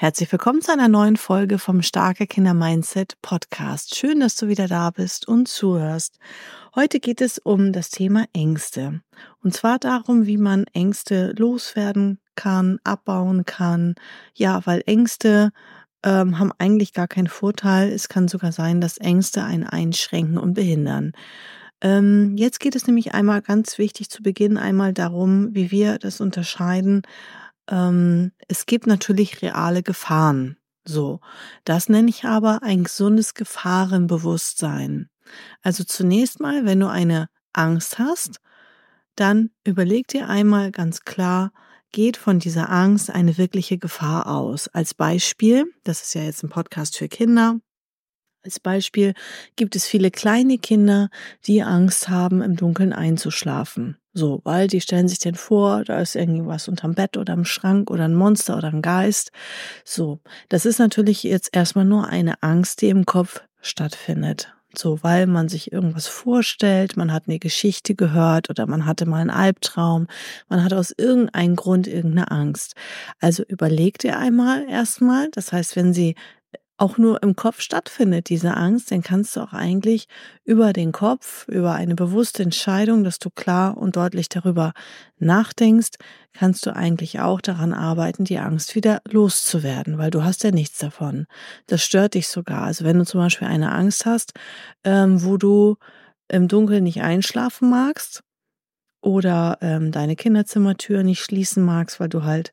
Herzlich willkommen zu einer neuen Folge vom Starke Kinder Mindset Podcast. Schön, dass du wieder da bist und zuhörst. Heute geht es um das Thema Ängste. Und zwar darum, wie man Ängste loswerden kann, abbauen kann. Ja, weil Ängste ähm, haben eigentlich gar keinen Vorteil. Es kann sogar sein, dass Ängste einen einschränken und behindern. Ähm, jetzt geht es nämlich einmal ganz wichtig zu Beginn einmal darum, wie wir das unterscheiden, ähm, es gibt natürlich reale Gefahren. So, das nenne ich aber ein gesundes Gefahrenbewusstsein. Also zunächst mal, wenn du eine Angst hast, dann überleg dir einmal ganz klar, geht von dieser Angst eine wirkliche Gefahr aus. Als Beispiel, das ist ja jetzt ein Podcast für Kinder, als Beispiel gibt es viele kleine Kinder, die Angst haben, im Dunkeln einzuschlafen. So, weil die stellen sich denn vor, da ist irgendwas unterm Bett oder im Schrank oder ein Monster oder ein Geist. So, das ist natürlich jetzt erstmal nur eine Angst, die im Kopf stattfindet. So, weil man sich irgendwas vorstellt, man hat eine Geschichte gehört oder man hatte mal einen Albtraum, man hat aus irgendeinem Grund irgendeine Angst. Also überlegt ihr einmal erstmal, das heißt, wenn Sie auch nur im Kopf stattfindet, diese Angst, dann kannst du auch eigentlich über den Kopf, über eine bewusste Entscheidung, dass du klar und deutlich darüber nachdenkst, kannst du eigentlich auch daran arbeiten, die Angst wieder loszuwerden, weil du hast ja nichts davon. Das stört dich sogar. Also wenn du zum Beispiel eine Angst hast, ähm, wo du im Dunkeln nicht einschlafen magst oder ähm, deine Kinderzimmertür nicht schließen magst, weil du halt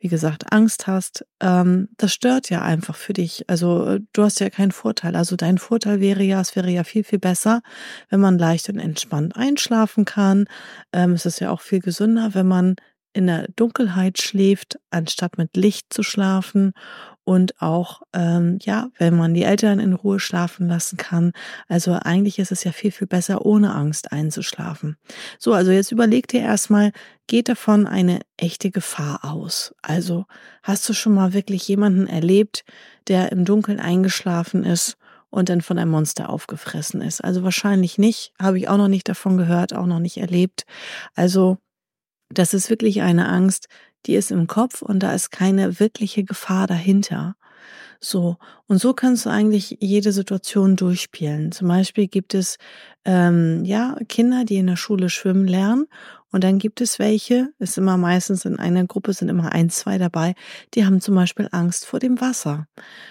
wie gesagt, Angst hast, ähm, das stört ja einfach für dich. Also äh, du hast ja keinen Vorteil. Also dein Vorteil wäre ja, es wäre ja viel, viel besser, wenn man leicht und entspannt einschlafen kann. Ähm, es ist ja auch viel gesünder, wenn man in der Dunkelheit schläft, anstatt mit Licht zu schlafen und auch, ähm, ja, wenn man die Eltern in Ruhe schlafen lassen kann. Also eigentlich ist es ja viel, viel besser, ohne Angst einzuschlafen. So, also jetzt überleg dir erstmal, geht davon eine echte Gefahr aus? Also hast du schon mal wirklich jemanden erlebt, der im Dunkeln eingeschlafen ist und dann von einem Monster aufgefressen ist? Also wahrscheinlich nicht, habe ich auch noch nicht davon gehört, auch noch nicht erlebt. Also das ist wirklich eine Angst, die ist im Kopf und da ist keine wirkliche Gefahr dahinter. So, und so kannst du eigentlich jede Situation durchspielen. Zum Beispiel gibt es ähm, ja Kinder, die in der Schule schwimmen lernen und dann gibt es welche, ist immer meistens in einer Gruppe sind immer ein, zwei dabei, die haben zum Beispiel Angst vor dem Wasser.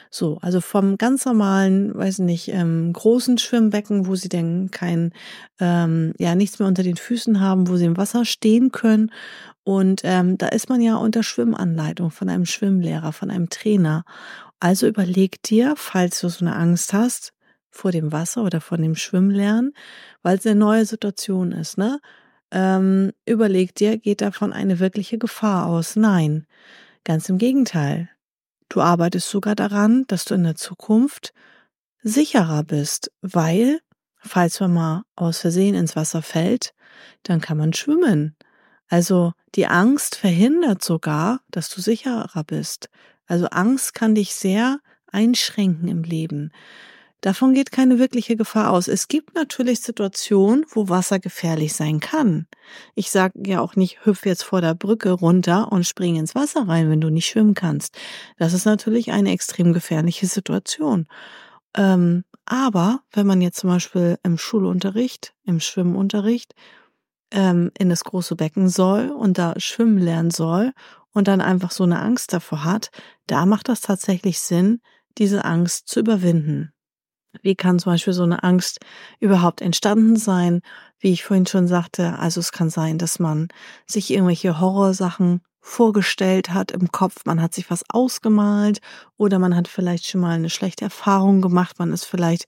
So, also vom ganz normalen, weiß nicht, ähm, großen Schwimmbecken, wo sie denn kein, ähm, ja, nichts mehr unter den Füßen haben, wo sie im Wasser stehen können. Und ähm, da ist man ja unter Schwimmanleitung von einem Schwimmlehrer, von einem Trainer. Also überleg dir, falls du so eine Angst hast, vor dem Wasser oder vor dem Schwimmlernen, weil es eine neue Situation ist, ne? ähm, überleg dir, geht davon eine wirkliche Gefahr aus? Nein, ganz im Gegenteil. Du arbeitest sogar daran, dass du in der Zukunft sicherer bist, weil, falls man mal aus Versehen ins Wasser fällt, dann kann man schwimmen. Also die Angst verhindert sogar, dass du sicherer bist. Also Angst kann dich sehr einschränken im Leben. Davon geht keine wirkliche Gefahr aus. Es gibt natürlich Situationen, wo Wasser gefährlich sein kann. Ich sage ja auch nicht, hüpf jetzt vor der Brücke runter und spring ins Wasser rein, wenn du nicht schwimmen kannst. Das ist natürlich eine extrem gefährliche Situation. Ähm, aber wenn man jetzt zum Beispiel im Schulunterricht, im Schwimmunterricht ähm, in das große Becken soll und da schwimmen lernen soll und dann einfach so eine Angst davor hat, da macht das tatsächlich Sinn, diese Angst zu überwinden. Wie kann zum Beispiel so eine Angst überhaupt entstanden sein? Wie ich vorhin schon sagte, also es kann sein, dass man sich irgendwelche Horrorsachen vorgestellt hat im Kopf, man hat sich was ausgemalt oder man hat vielleicht schon mal eine schlechte Erfahrung gemacht, man ist vielleicht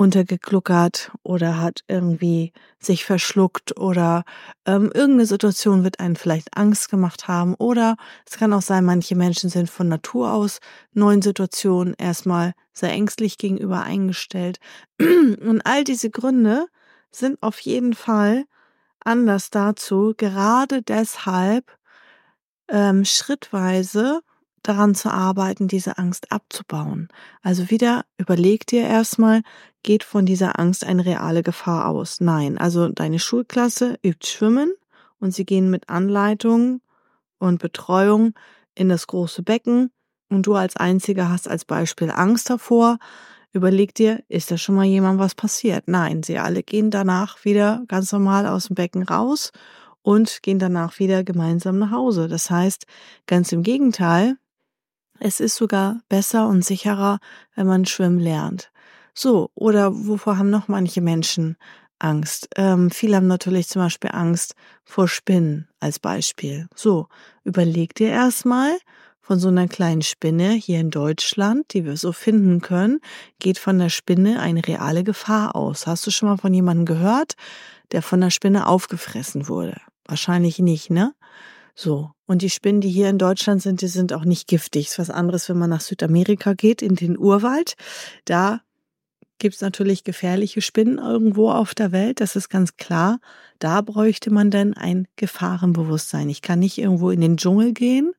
untergekluckert oder hat irgendwie sich verschluckt oder ähm, irgendeine Situation wird einen vielleicht Angst gemacht haben oder es kann auch sein, manche Menschen sind von Natur aus neuen Situationen erstmal sehr ängstlich gegenüber eingestellt und all diese Gründe sind auf jeden Fall Anlass dazu, gerade deshalb ähm, schrittweise daran zu arbeiten, diese Angst abzubauen. Also wieder überleg dir erstmal, geht von dieser Angst eine reale Gefahr aus? Nein. Also deine Schulklasse übt Schwimmen und sie gehen mit Anleitung und Betreuung in das große Becken und du als Einziger hast als Beispiel Angst davor. Überleg dir, ist da schon mal jemand was passiert? Nein, sie alle gehen danach wieder ganz normal aus dem Becken raus und gehen danach wieder gemeinsam nach Hause. Das heißt, ganz im Gegenteil, es ist sogar besser und sicherer, wenn man schwimmen lernt. So, oder wovor haben noch manche Menschen Angst? Ähm, viele haben natürlich zum Beispiel Angst vor Spinnen als Beispiel. So, überleg dir erstmal, von so einer kleinen Spinne hier in Deutschland, die wir so finden können, geht von der Spinne eine reale Gefahr aus. Hast du schon mal von jemandem gehört, der von der Spinne aufgefressen wurde? Wahrscheinlich nicht, ne? So. Und die Spinnen, die hier in Deutschland sind, die sind auch nicht giftig. Ist was anderes, wenn man nach Südamerika geht, in den Urwald. Da gibt's natürlich gefährliche Spinnen irgendwo auf der Welt. Das ist ganz klar. Da bräuchte man dann ein Gefahrenbewusstsein. Ich kann nicht irgendwo in den Dschungel gehen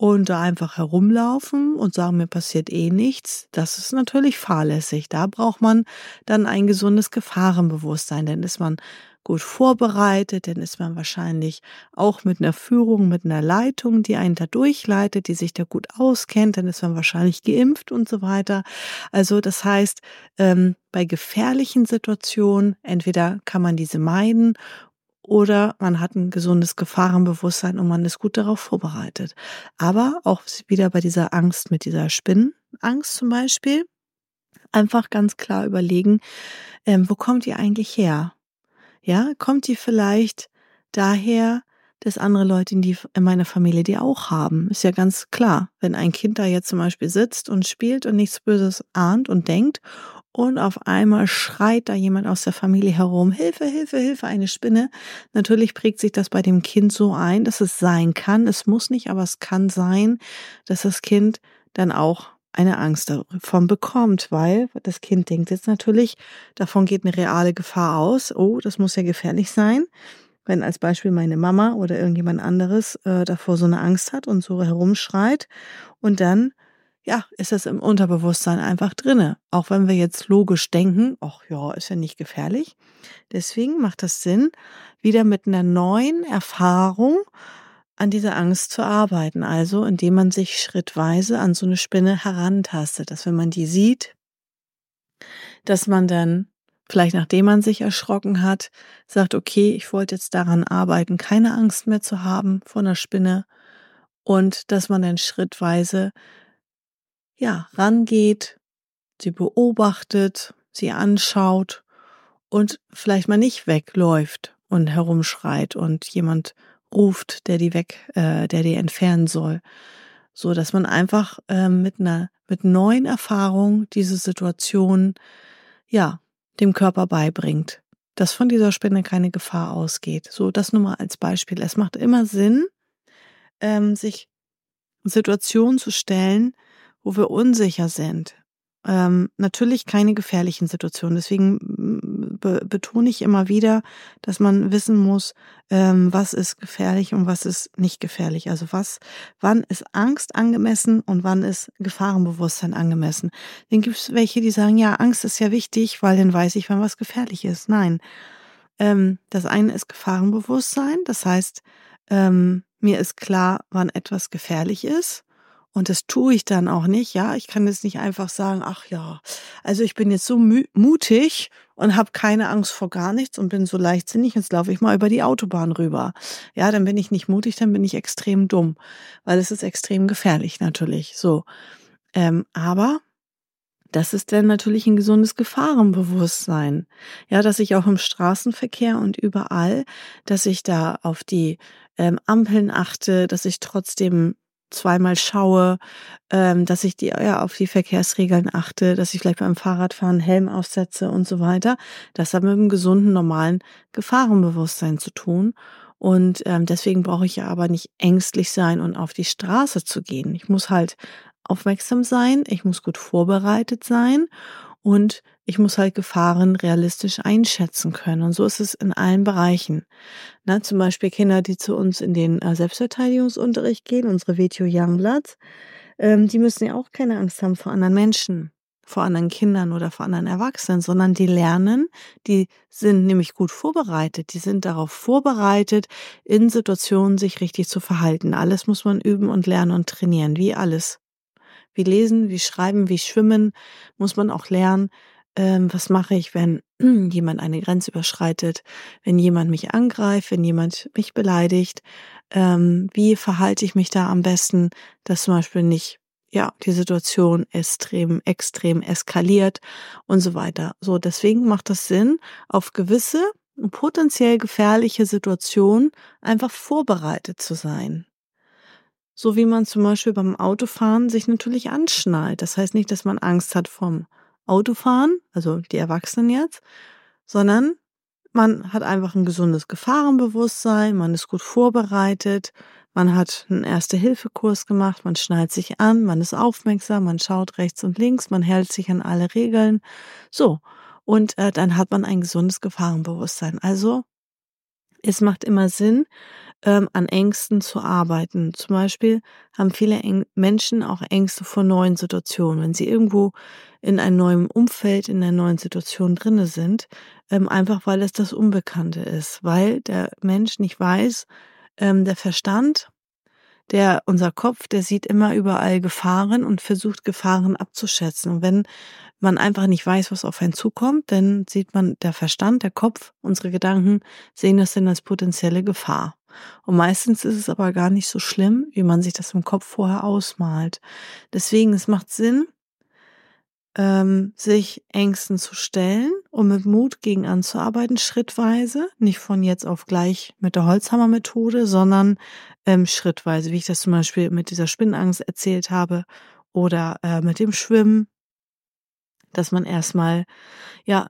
und da einfach herumlaufen und sagen, mir passiert eh nichts, das ist natürlich fahrlässig. Da braucht man dann ein gesundes Gefahrenbewusstsein, denn ist man gut vorbereitet, dann ist man wahrscheinlich auch mit einer Führung, mit einer Leitung, die einen da durchleitet, die sich da gut auskennt, dann ist man wahrscheinlich geimpft und so weiter. Also das heißt, ähm, bei gefährlichen Situationen, entweder kann man diese meiden oder man hat ein gesundes Gefahrenbewusstsein und man ist gut darauf vorbereitet. Aber auch wieder bei dieser Angst mit dieser Spinnenangst zum Beispiel, einfach ganz klar überlegen, ähm, wo kommt die eigentlich her? Ja, kommt die vielleicht daher, dass andere Leute in, die, in meiner Familie die auch haben? Ist ja ganz klar. Wenn ein Kind da jetzt zum Beispiel sitzt und spielt und nichts Böses ahnt und denkt und auf einmal schreit da jemand aus der Familie herum, Hilfe, Hilfe, Hilfe, eine Spinne. Natürlich prägt sich das bei dem Kind so ein, dass es sein kann. Es muss nicht, aber es kann sein, dass das Kind dann auch eine Angst davon bekommt, weil das Kind denkt jetzt natürlich, davon geht eine reale Gefahr aus. Oh, das muss ja gefährlich sein. Wenn als Beispiel meine Mama oder irgendjemand anderes äh, davor so eine Angst hat und so herumschreit und dann ja, ist das im Unterbewusstsein einfach drinne. Auch wenn wir jetzt logisch denken, ach ja, ist ja nicht gefährlich. Deswegen macht das Sinn, wieder mit einer neuen Erfahrung an dieser Angst zu arbeiten. Also, indem man sich schrittweise an so eine Spinne herantastet, dass wenn man die sieht, dass man dann vielleicht nachdem man sich erschrocken hat, sagt, okay, ich wollte jetzt daran arbeiten, keine Angst mehr zu haben vor einer Spinne und dass man dann schrittweise ja, rangeht, sie beobachtet, sie anschaut und vielleicht mal nicht wegläuft und herumschreit und jemand ruft, der die weg, äh, der die entfernen soll, so dass man einfach äh, mit einer mit neuen Erfahrungen diese Situation ja dem Körper beibringt, dass von dieser Spinne keine Gefahr ausgeht. So das nur mal als Beispiel. Es macht immer Sinn, ähm, sich Situationen zu stellen, wo wir unsicher sind, ähm, natürlich keine gefährlichen Situationen. Deswegen be betone ich immer wieder, dass man wissen muss, ähm, was ist gefährlich und was ist nicht gefährlich. Also was, wann ist Angst angemessen und wann ist Gefahrenbewusstsein angemessen. Dann gibt es welche, die sagen, ja, Angst ist ja wichtig, weil dann weiß ich, wann was gefährlich ist. Nein. Ähm, das eine ist Gefahrenbewusstsein, das heißt, ähm, mir ist klar, wann etwas gefährlich ist. Und das tue ich dann auch nicht, ja. Ich kann jetzt nicht einfach sagen, ach ja, also ich bin jetzt so mutig und habe keine Angst vor gar nichts und bin so leichtsinnig, jetzt laufe ich mal über die Autobahn rüber. Ja, dann bin ich nicht mutig, dann bin ich extrem dumm, weil es ist extrem gefährlich natürlich. So. Ähm, aber das ist dann natürlich ein gesundes Gefahrenbewusstsein. Ja, dass ich auch im Straßenverkehr und überall, dass ich da auf die ähm, Ampeln achte, dass ich trotzdem zweimal schaue, ähm, dass ich die ja auf die Verkehrsregeln achte, dass ich vielleicht beim Fahrradfahren Helm aufsetze und so weiter. Das hat mit einem gesunden, normalen Gefahrenbewusstsein zu tun. Und ähm, deswegen brauche ich ja aber nicht ängstlich sein und auf die Straße zu gehen. Ich muss halt aufmerksam sein, ich muss gut vorbereitet sein und ich muss halt Gefahren realistisch einschätzen können. Und so ist es in allen Bereichen. Na, zum Beispiel Kinder, die zu uns in den äh, Selbstverteidigungsunterricht gehen, unsere Vetio Youngblood, ähm, die müssen ja auch keine Angst haben vor anderen Menschen, vor anderen Kindern oder vor anderen Erwachsenen, sondern die lernen, die sind nämlich gut vorbereitet, die sind darauf vorbereitet, in Situationen sich richtig zu verhalten. Alles muss man üben und lernen und trainieren, wie alles. Wie lesen, wie schreiben, wie schwimmen, muss man auch lernen, ähm, was mache ich, wenn jemand eine Grenze überschreitet, wenn jemand mich angreift, wenn jemand mich beleidigt, ähm, wie verhalte ich mich da am besten, dass zum Beispiel nicht ja, die Situation extrem, extrem eskaliert und so weiter. So, deswegen macht das Sinn, auf gewisse potenziell gefährliche Situationen einfach vorbereitet zu sein. So wie man zum Beispiel beim Autofahren sich natürlich anschnallt. Das heißt nicht, dass man Angst hat vom Autofahren, also die Erwachsenen jetzt, sondern man hat einfach ein gesundes Gefahrenbewusstsein, man ist gut vorbereitet, man hat einen Erste-Hilfe-Kurs gemacht, man schnallt sich an, man ist aufmerksam, man schaut rechts und links, man hält sich an alle Regeln. So, und äh, dann hat man ein gesundes Gefahrenbewusstsein. Also es macht immer Sinn, ähm, an Ängsten zu arbeiten. Zum Beispiel haben viele Eng Menschen auch Ängste vor neuen Situationen. Wenn sie irgendwo in einem neuen Umfeld, in einer neuen Situation drinne sind, ähm, einfach weil es das Unbekannte ist, weil der Mensch nicht weiß, ähm, der Verstand, der, unser Kopf, der sieht immer überall Gefahren und versucht Gefahren abzuschätzen. Und wenn man einfach nicht weiß, was auf einen zukommt, dann sieht man der Verstand, der Kopf, unsere Gedanken sehen das dann als potenzielle Gefahr. Und meistens ist es aber gar nicht so schlimm, wie man sich das im Kopf vorher ausmalt. Deswegen, es macht Sinn, ähm, sich Ängsten zu stellen und mit Mut gegen anzuarbeiten, schrittweise, nicht von jetzt auf gleich mit der Holzhammer-Methode, sondern ähm, schrittweise, wie ich das zum Beispiel mit dieser Spinnangst erzählt habe oder äh, mit dem Schwimmen, dass man erstmal ja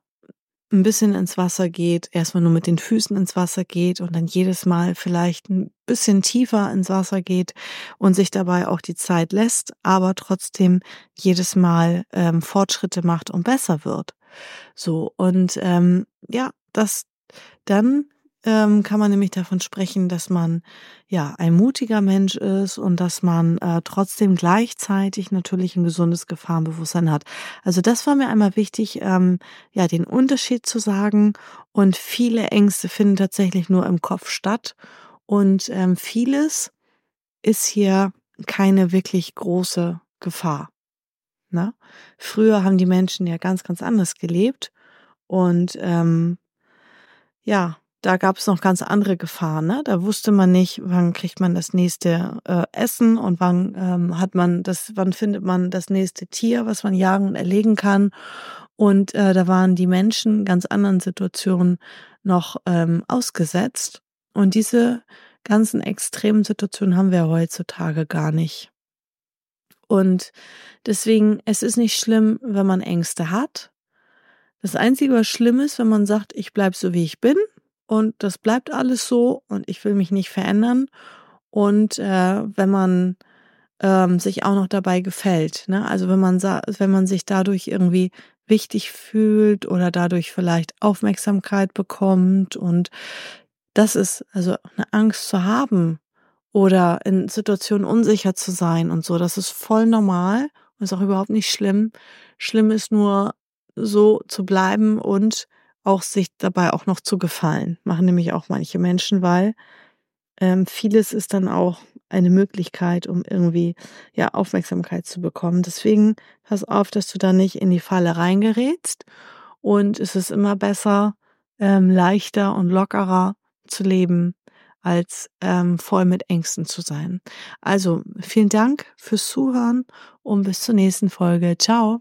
ein bisschen ins Wasser geht, erstmal nur mit den Füßen ins Wasser geht und dann jedes Mal vielleicht ein bisschen tiefer ins Wasser geht und sich dabei auch die Zeit lässt, aber trotzdem jedes Mal ähm, Fortschritte macht und besser wird. So, und ähm, ja, das dann ähm, kann man nämlich davon sprechen, dass man ja ein mutiger Mensch ist und dass man äh, trotzdem gleichzeitig natürlich ein gesundes Gefahrenbewusstsein hat. Also das war mir einmal wichtig, ähm, ja den Unterschied zu sagen. Und viele Ängste finden tatsächlich nur im Kopf statt und ähm, vieles ist hier keine wirklich große Gefahr. Ne? Früher haben die Menschen ja ganz, ganz anders gelebt und ähm, ja, da gab es noch ganz andere Gefahren. Ne? Da wusste man nicht, wann kriegt man das nächste äh, Essen und wann ähm, hat man das, wann findet man das nächste Tier, was man jagen und erlegen kann. Und äh, da waren die Menschen ganz anderen Situationen noch ähm, ausgesetzt. Und diese ganzen extremen Situationen haben wir heutzutage gar nicht. Und deswegen, es ist nicht schlimm, wenn man Ängste hat. Das Einzige, was schlimm ist, wenn man sagt, ich bleib so, wie ich bin und das bleibt alles so und ich will mich nicht verändern. Und äh, wenn man ähm, sich auch noch dabei gefällt, ne? also wenn man wenn man sich dadurch irgendwie wichtig fühlt oder dadurch vielleicht Aufmerksamkeit bekommt und das ist also eine Angst zu haben oder in Situationen unsicher zu sein und so, das ist voll normal und ist auch überhaupt nicht schlimm. Schlimm ist nur so zu bleiben und auch sich dabei auch noch zu gefallen. Machen nämlich auch manche Menschen, weil ähm, vieles ist dann auch eine Möglichkeit, um irgendwie ja Aufmerksamkeit zu bekommen. Deswegen pass auf, dass du da nicht in die Falle reingerätst. Und es ist immer besser, ähm, leichter und lockerer zu leben, als ähm, voll mit Ängsten zu sein. Also vielen Dank fürs Zuhören und bis zur nächsten Folge. Ciao.